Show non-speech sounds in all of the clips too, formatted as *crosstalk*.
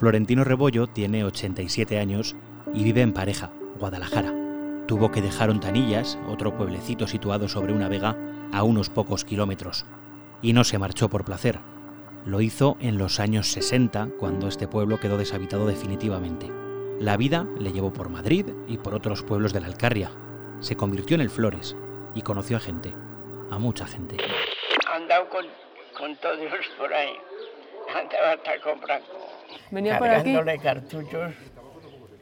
Florentino Rebollo tiene 87 años y vive en Pareja, Guadalajara. Tuvo que dejar Ontanillas, otro pueblecito situado sobre una vega a unos pocos kilómetros, y no se marchó por placer. Lo hizo en los años 60, cuando este pueblo quedó deshabitado definitivamente. La vida le llevó por Madrid y por otros pueblos de la Alcarria. Se convirtió en el Flores y conoció a gente, a mucha gente. Andado con, con todos por ahí. Andaba hasta comprando. Venía por aquí. cargándole cartuchos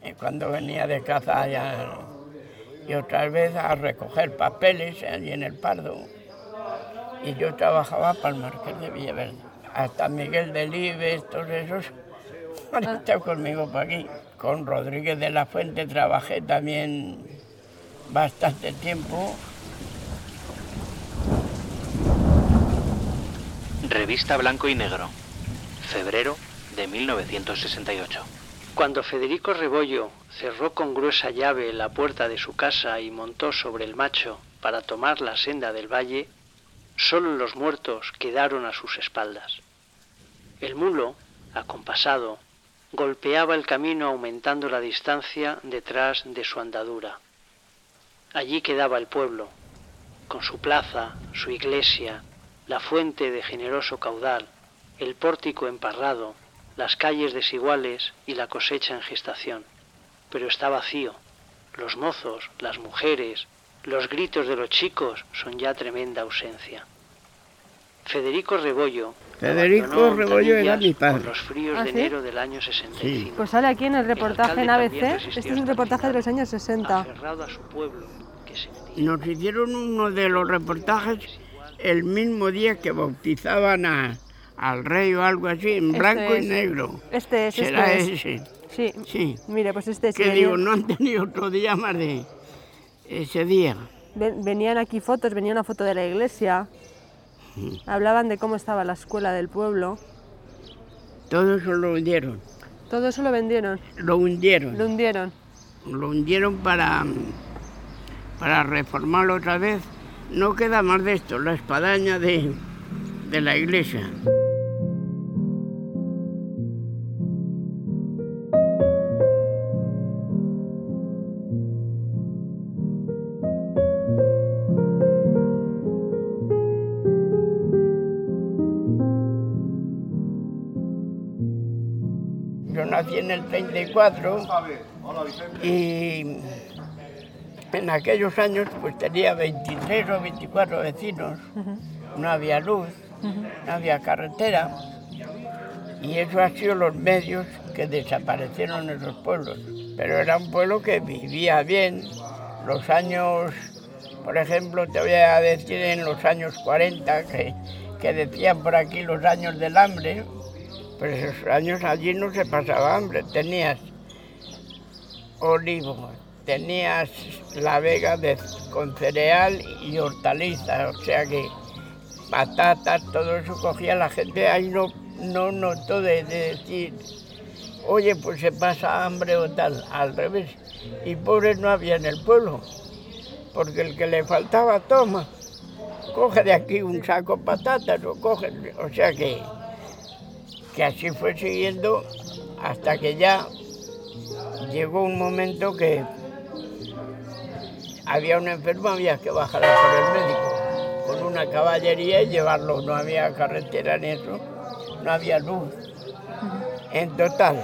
eh, cuando venía de caza allá. Y otra vez a recoger papeles allí en el Pardo. Y yo trabajaba para el Marqués de Villaverde. Hasta Miguel Delibes, todos esos *laughs* han estado conmigo por aquí. Con Rodríguez de la Fuente trabajé también bastante tiempo. Revista Blanco y Negro, febrero de 1968. Cuando Federico Rebollo cerró con gruesa llave la puerta de su casa y montó sobre el macho para tomar la senda del valle, solo los muertos quedaron a sus espaldas. El mulo, acompasado, golpeaba el camino aumentando la distancia detrás de su andadura. Allí quedaba el pueblo, con su plaza, su iglesia, la fuente de generoso caudal, el pórtico emparrado, las calles desiguales y la cosecha en gestación. Pero está vacío. Los mozos, las mujeres, los gritos de los chicos son ya tremenda ausencia. Federico Rebollo. Federico Rebollo era mi padre. Por los fríos ¿Ah, de sí? enero del año 65. Pues sale aquí en el reportaje en ABC. Este es un reportaje de los años 60. Aferrado a su pueblo, que sentía Nos hicieron uno de los reportajes el mismo día que bautizaban a- al rey o algo así, en Este blanco es. y negro. Este es, Será este es. ese. Sí. Sí. Mire, pues este es. Que digo, no han tenido otro día más de ese día. ven- Venían aquí fotos, venía una foto de la iglesia. Hablaban de cómo estaba la escuela del pueblo. Todo eso lo hundieron. Todo eso lo vendieron, Lo hundieron. lo hundieron. Lo hundieron para, para reformarlo otra vez. No queda más de esto, la espadaña de, de la iglesia. Nací en el 34 y en aquellos años pues tenía 23 o 24 vecinos, no había luz, no había carretera. Y eso ha sido los medios que desaparecieron en esos pueblos. Pero era un pueblo que vivía bien, los años, por ejemplo, te voy a decir en los años 40, que, que decían por aquí los años del hambre, pues esos años allí no se pasaba hambre, tenías olivo, tenías la vega con cereal y hortalizas, o sea que patatas, todo eso cogía la gente, ahí no, no notó de, de decir, oye, pues se pasa hambre o tal, al revés. Y pobres no había en el pueblo, porque el que le faltaba, toma, coge de aquí un saco de patatas o coge, o sea que, que así fue siguiendo hasta que ya llegó un momento que había un enfermo, había que bajar a por el médico con una caballería y llevarlo. No había carretera ni eso, no había luz. En total,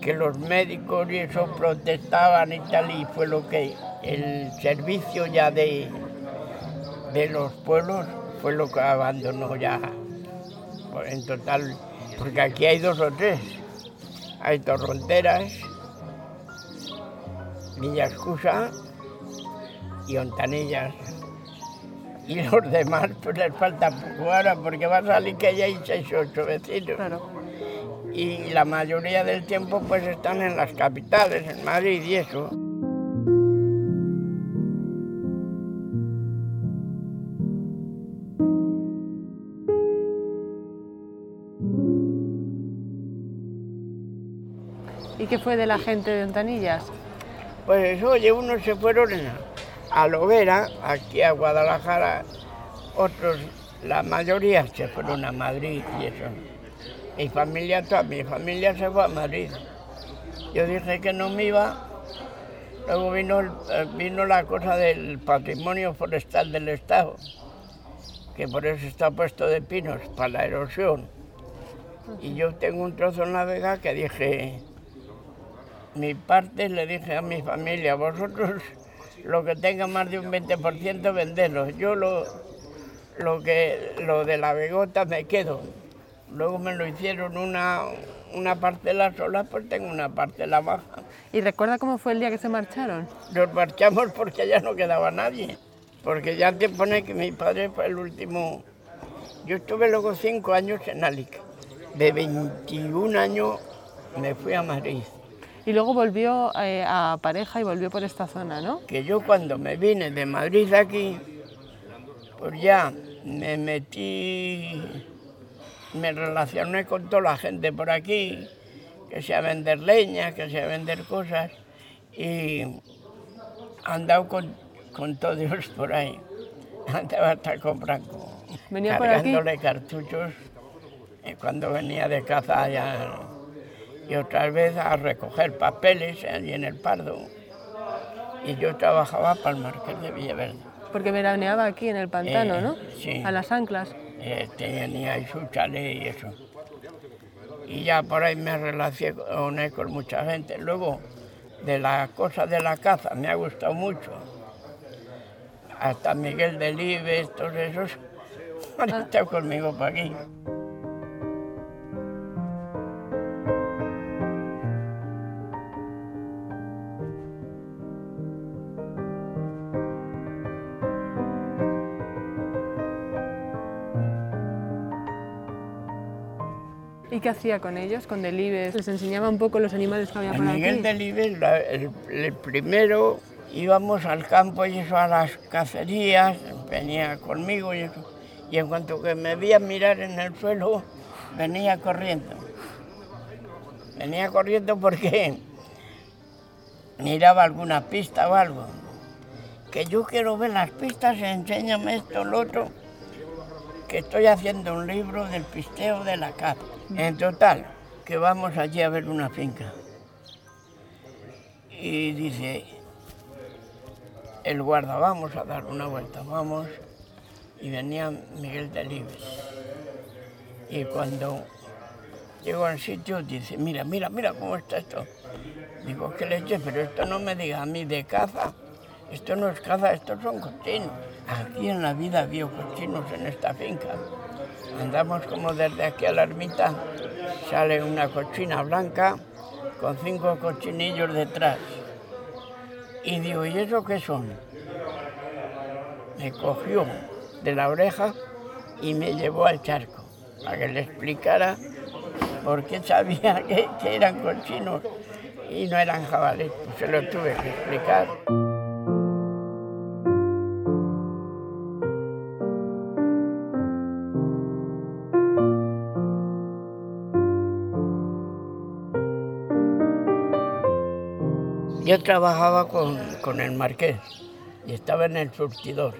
que los médicos y eso protestaban y tal, y fue lo que el servicio ya de, de los pueblos fue lo que abandonó ya. En total, porque aquí hay dos o tres. Hay Torronteras, Villascusa y Ontanillas. Y los demás pues les falta poco ahora porque va a salir que ya hay seis o ocho vecinos. Claro. Y la mayoría del tiempo pues están en las capitales, en Madrid y eso. Qué fue de la gente de Ontanillas? Pues oye, unos se fueron a, Lovera, aquí a Guadalajara, otros, la mayoría se fueron a Madrid y eso. Mi familia, toda mi familia se fue a Madrid. Yo dije que no me iba. Luego vino, eh, vino la cosa del patrimonio forestal del Estado, que por eso está puesto de pinos, para la erosión. Y yo tengo un trozo en la vega que dije, mi parte le dije a mi familia, vosotros lo que tenga más de un 20% vendedlo. Yo lo, lo, que, lo de la vegota me quedo. Luego me lo hicieron una, una parcela sola, pues tengo una parcela baja. ¿Y recuerda cómo fue el día que se marcharon? Nos marchamos porque ya no quedaba nadie. Porque ya te pone que mi padre fue el último. Yo estuve luego cinco años en Alic. De 21 años me fui a Madrid. Y luego volvió eh, a pareja y volvió por esta zona, ¿no? Que yo cuando me vine de Madrid aquí, pues ya me metí, me relacioné con toda la gente por aquí, que sea vender leña, que sea vender cosas, y andado con, con todos por ahí. *laughs* Andaba hasta con Franco, Venía por aquí. cartuchos eh, cuando venía de caza allá, y otras veces a recoger papeles allí en el Pardo. Y yo trabajaba para el Marqués de Villaverde. Porque veraneaba aquí en el pantano, Eh, ¿no? sí. A las anclas. Eh, tenía ahí su chalet y eso. Y ya por ahí me relacioné con mucha gente. Luego, de la cosa de la caza, me ha gustado mucho. Hasta Miguel Delibes, todos esos, *laughs* han estado conmigo para aquí. Qué hacía con ellos, con Delibes? Les enseñaba un poco los animales que había por Miguel aquí. Delibes, la- el, el primero, íbamos al campo y eso, a las cacerías, venía conmigo y eso. Y en cuanto que me veía mirar en el suelo, venía corriendo. Venía corriendo porque *laughs* miraba alguna pista o algo. Que yo quiero ver las pistas, enséñame esto, lo otro. Que estoy haciendo un libro del pisteo de la caza. En total, que vamos allí a ver una finca. Y dice, el guarda, vamos a dar una vuelta, vamos. Y venía Miguel Delibes. Y cuando llego al sitio, dice, mira, mira, mira cómo está esto. Digo, ¿qué leche? Pero esto no me diga a mí de caza. Esto no es caza, estos son cochinos. Aquí en la vida había cochinos en esta finca. Andamos como desde aquí a la ermita, sale una cochina blanca con cinco cochinillos detrás. Y digo, ¿y eso qué son? Me cogió de la oreja y me llevó al charco para que le explicara por qué sabía *laughs* que, eran cochinos y no eran jabalíes. Se lo tuve que explicar. Yo trabajaba con, con el marqués y estaba en el surtidor.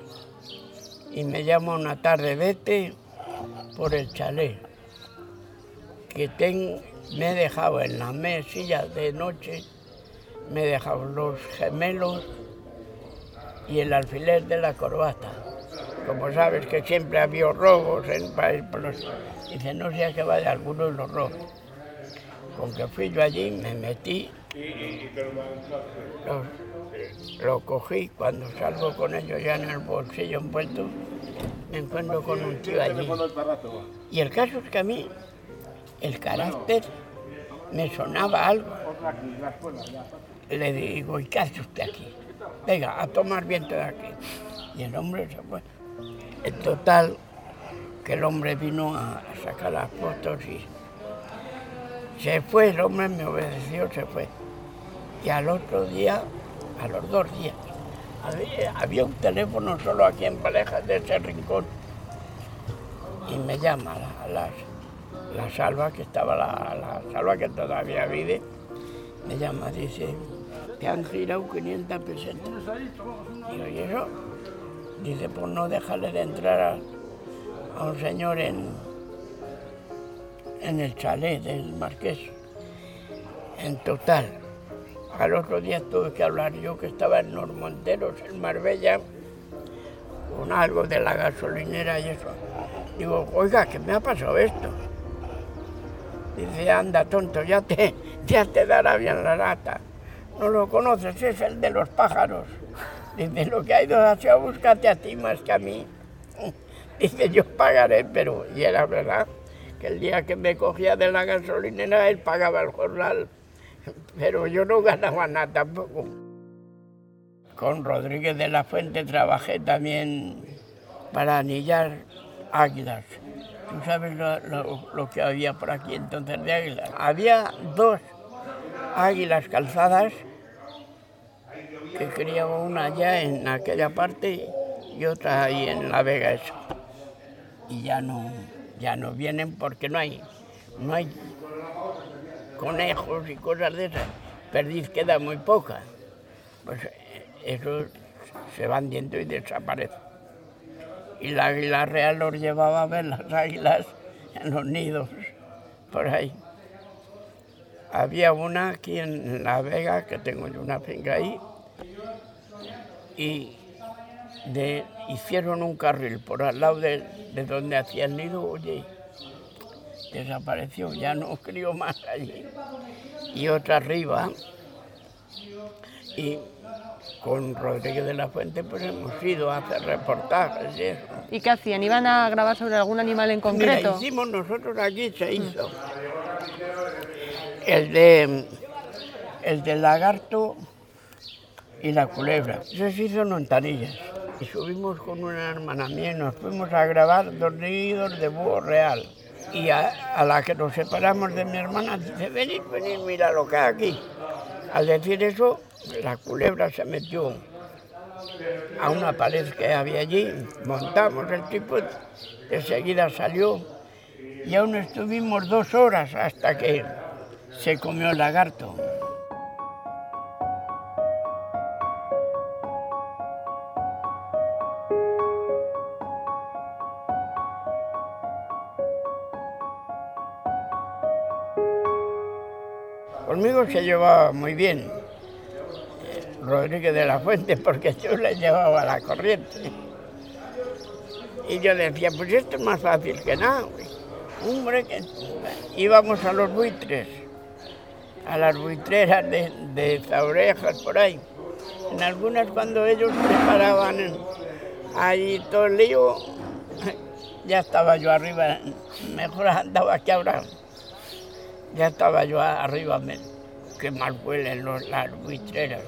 Y me llama una tarde, vete por el chalet, que ten- me he dejado en la mesilla de noche, me he dejado los gemelos y el alfiler de la corbata. Como sabes que siempre había robos en país, por los- dice, no sea que vaya alguno y los robe. Con que fui yo allí, me metí lo, lo cogí cuando salgo con ellos ya en el bolsillo envuelto, me encuentro con un tío allí. Y el caso es que a mí el carácter me sonaba algo. Le digo, ¿y qué hace usted aquí? Venga, a tomar viento de aquí. Y el hombre se fue. En total, que el hombre vino a sacar las fotos y se fue, el hombre me obedeció, se fue. Y al otro día, a los dos días, había, un teléfono solo aquí en Palejas de ese rincón. Y me llama la, la, salva, que estaba la, la salva que todavía vive, me llama, dice, te han girado 500 pesetas. Digo, ¿y eso? Dice, pues no dejarle de entrar a, a un señor en, en el chalet del marqués. En total, al otro día tuve que hablar yo que estaba en los Monteros, en Marbella, con algo de la gasolinera y eso. Digo, oiga, ¿qué me ha pasado esto? Dice, anda, tonto, ya te, ya te dará bien la lata. No lo conoces, es el de los pájaros. Dice, lo que ha ido hacia búscate a ti más que a mí. *laughs* Dice, yo pagaré, pero... Y era verdad que el día que me cogía de la gasolinera, él pagaba el jornal. *laughs* Pero yo no ganaba nada tampoco. Con Rodríguez de la Fuente trabajé también para anillar águilas. ¿Tú sabes lo, lo que había por aquí entonces de águilas? Había dos águilas calzadas que criaba una allá en aquella parte y otra ahí en la Vega eso. Y ya no, ya no vienen porque no hay, no hay conejos y cosas de esas. Perdiz queda muy poca. Pues eh, eso se van yendo y desaparecen. Y la águila real los llevaba a ver las águilas en los nidos, por ahí. Había una aquí en La Vega, que tengo yo una finca ahí, y de, hicieron un carril por al lado de, donde hacía el nido, oye, desapareció, ya no crió más allí. Y otra arriba, y con Rodríguez de la Fuente pues hemos ido a hacer reportajes y eso. ¿Y qué hacían? ¿Iban a grabar sobre algún animal en concreto? Mira, hicimos nosotros aquí, se hizo. El de el del lagarto y la culebra. Eso se hizo en Montanillas. Y subimos con una hermana mía y nos fuimos a grabar dos nidos de búho real. Y a, la que nos separamos de mi hermana dice, venid, venid, mira lo que hay aquí. Al decir eso, la culebra se metió a una pared que había allí, montamos el tipo, enseguida salió y aún estuvimos dos horas hasta que se comió el lagarto. Se llevaba muy bien Rodríguez de la Fuente porque yo le llevaba la corriente. Y yo decía, pues esto es más fácil que nada. Hombre, que íbamos a los buitres, a las buitreras de, de Zaurejas por ahí. En algunas cuando ellos preparaban ahí todo el lío, *laughs* ya estaba yo arriba, mejor andaba que ahora ya estaba yo arriba, que mal huelen las buitreras.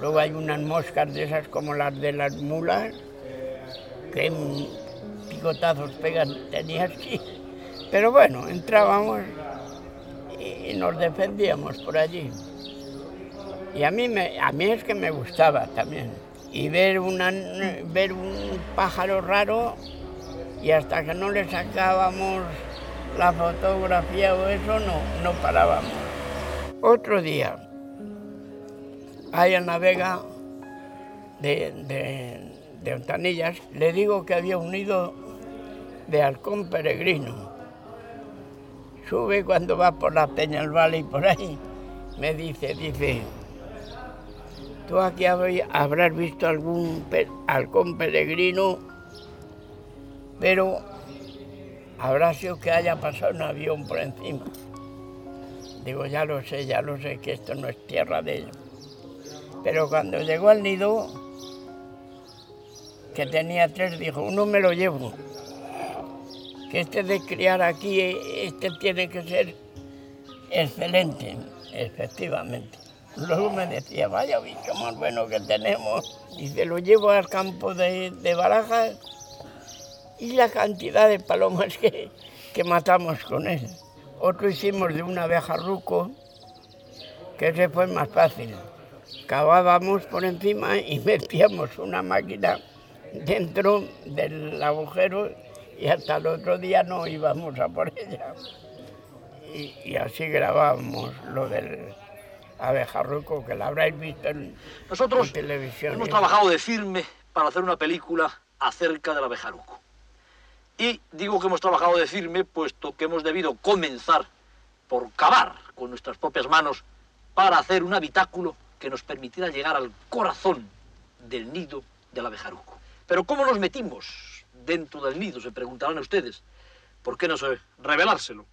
Luego hay unas moscas de esas como las de las mulas, que picotazos pegan, tenías que... Pero bueno, entrábamos y nos defendíamos por allí. Y a mí, a mí es que me gustaba también. Y ver, una, ver un pájaro raro y hasta que no le sacábamos la fotografía o eso, no, no parábamos. Otro día, ahí en la vega de, de, de le digo que había un nido de halcón peregrino. Sube cuando va por la Peñalbala y por ahí, me dice, dice, tú aquí habrás visto algún halcón peregrino, pero habrá sido que haya pasado un avión por encima. Digo, ya lo sé, ya lo sé que esto no es tierra de ellos. Pero cuando llegó al nido, que tenía tres, dijo, uno me lo llevo. Que este de criar aquí, este tiene que ser excelente, efectivamente. Luego me decía, vaya bicho más bueno que tenemos. Y se lo llevo al campo de, de Barajas y la cantidad de palomas que, que matamos con él. Otro hicimos de una abeja ruco, que ese fue más fácil. Cavábamos por encima y *laughs* metíamos una máquina dentro del agujero y hasta el otro día no íbamos a por ella. Y, así grabábamos lo del abejarruco, que la habréis visto en, Nosotros televisión. Hemos trabajado de firme para hacer una película acerca del abejaruco. Y digo que hemos trabajado de firme, puesto que hemos debido comenzar por cavar con nuestras propias manos para hacer un habitáculo que nos permitiera llegar al corazón del nido del abejaruco. Pero ¿cómo nos metimos dentro del nido? Se preguntarán ustedes. ¿Por qué no revelárselo?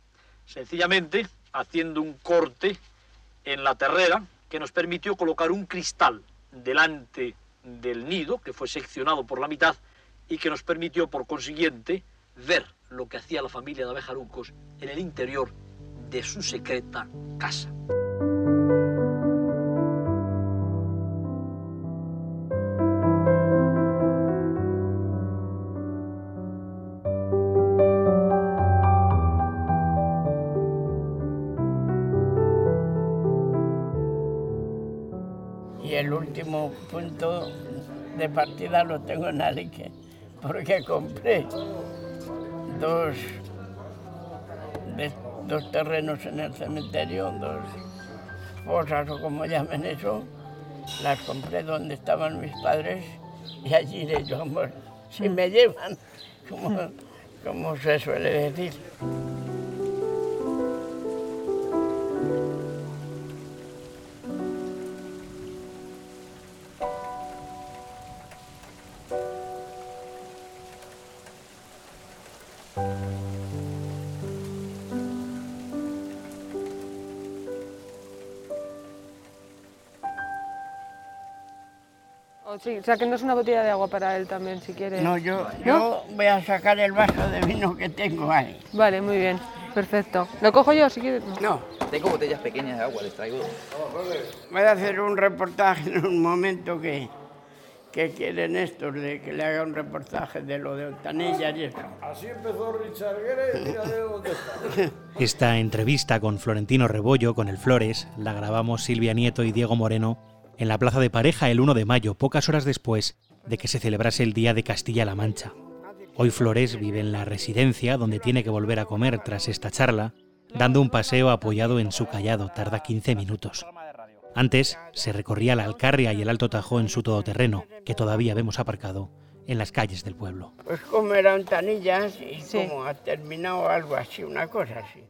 Sencillamente haciendo un corte en la terrera que nos permitió colocar un cristal delante del nido, que fue seccionado por la mitad, y que nos permitió, por consiguiente, ver lo que hacía la familia de abejarucos en el interior de su secreta casa. Y el último punto de partida lo tengo en Alique, porque compré dos, de- dos terrenos en el cementerio, dos fosas o como llamen eso, las compré donde estaban mis padres y allí iré yo, amor, si me llevan, como, como se suele decir. O sí, sáquenos una botella de agua para él también, si quiere. No, yo, yo voy a sacar el vaso de vino que tengo ahí. Vale, muy bien. Perfecto. ¿Lo cojo yo, si quieres? No, Tengo botellas pequeñas de agua, les traigo. voy a hacer un reportaje en un momento que, que quieren estos, de que le haga un reportaje de lo de Ontanillas y eso. Así empezó Richard Gere y mira de dónde está. Esta entrevista con Florentino Rebollo, con el Flores, la grabamos Silvia Nieto y Diego Moreno en la Plaza de Pareja el 1 de mayo, pocas horas después de que se celebrase el Día de Castilla-La Mancha. Hoy Flores vive en la residencia donde tiene que volver a comer tras esta charla, dando un paseo apoyado en su callado, tarda 15 minutos. Antes se recorría la Alcarria y el Alto Tajo en su todoterreno, que todavía vemos aparcado en las calles del pueblo. Pues como era Ontanillas y Sí. como ha terminado algo así, una cosa así.